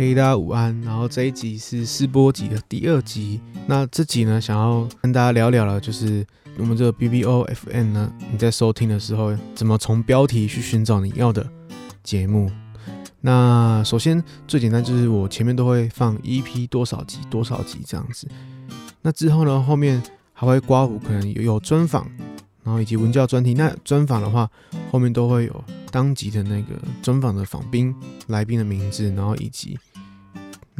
嘿，大家午安。然后这一集是试播集的第二集。那这集呢，想要跟大家聊聊了，就是我们这个 BBOFM 呢，你在收听的时候，怎么从标题去寻找你要的节目。那首先最简单就是我前面都会放 EP 多少集多少集这样子。那之后呢，后面还会刮胡，可能有有专访，然后以及文教专题。那专访的话，后面都会有当集的那个专访的访宾来宾的名字，然后以及。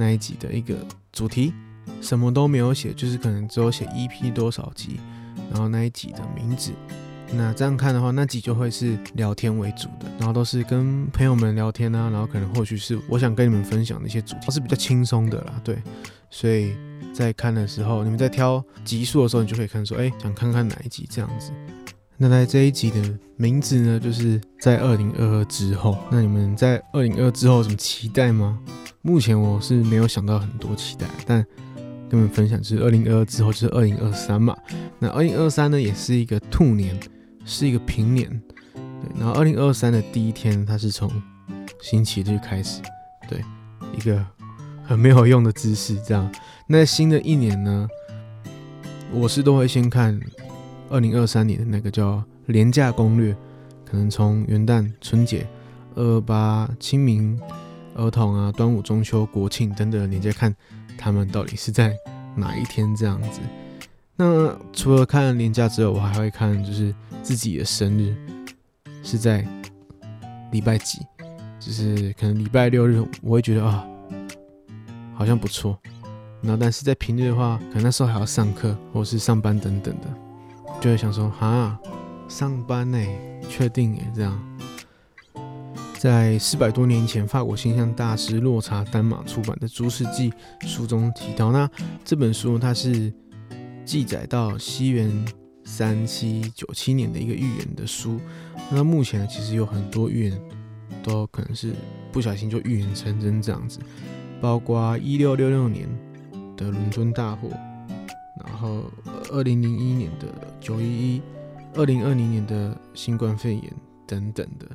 那一集的一个主题什么都没有写，就是可能只有写 EP 多少集，然后那一集的名字。那这样看的话，那集就会是聊天为主的，然后都是跟朋友们聊天啊，然后可能或许是我想跟你们分享的一些主题，是比较轻松的啦，对。所以在看的时候，你们在挑集数的时候，你就可以看说，哎，想看看哪一集这样子。那在这一集的名字呢，就是在二零二二之后。那你们在二零二二之后有什么期待吗？目前我是没有想到很多期待，但跟你们分享就是二零二二之后就是二零二三嘛。那二零二三呢，也是一个兔年，是一个平年。对，然后二零二三的第一天，它是从星期日开始，对，一个很没有用的姿势这样。那新的一年呢，我是都会先看二零二三年的那个叫廉价攻略，可能从元旦、春节、二二八、清明。儿童啊，端午、中秋、国庆等等的年假，看他们到底是在哪一天这样子。那除了看年假之外，我还会看就是自己的生日是在礼拜几，就是可能礼拜六日，我会觉得啊，好像不错。然后但是在平日的话，可能那时候还要上课或是上班等等的，就会想说哈，上班呢，确定诶，这样。在四百多年前，法国形象大师洛查丹马出版的《诸世纪》书中提到，那这本书它是记载到西元三七九七年的一个预言的书。那目前，其实有很多预言都可能是不小心就预言成真这样子，包括一六六六年的伦敦大火，然后二零零一年的九一一，二零二零年的新冠肺炎等等的。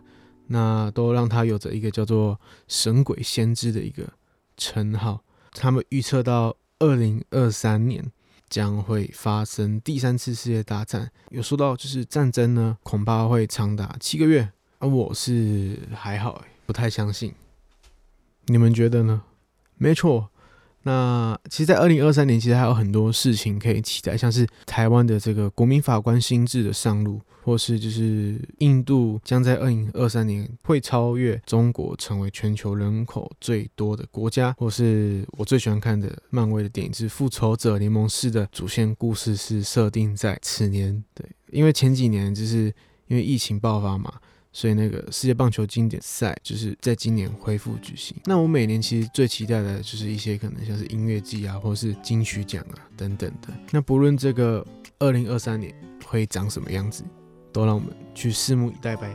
那都让他有着一个叫做“神鬼先知”的一个称号。他们预测到二零二三年将会发生第三次世界大战，有说到就是战争呢，恐怕会长达七个月。而我是还好，不太相信。你们觉得呢？没错。那其实，在二零二三年，其实还有很多事情可以期待，像是台湾的这个国民法官新制的上路，或是就是印度将在二零二三年会超越中国，成为全球人口最多的国家，或是我最喜欢看的漫威的电影是《复仇者联盟四》的主线故事是设定在此年。对，因为前几年就是因为疫情爆发嘛。所以那个世界棒球经典赛就是在今年恢复举行。那我每年其实最期待的就是一些可能像是音乐季啊，或是金曲奖啊等等的。那不论这个二零二三年会长什么样子，都让我们去拭目以待呗。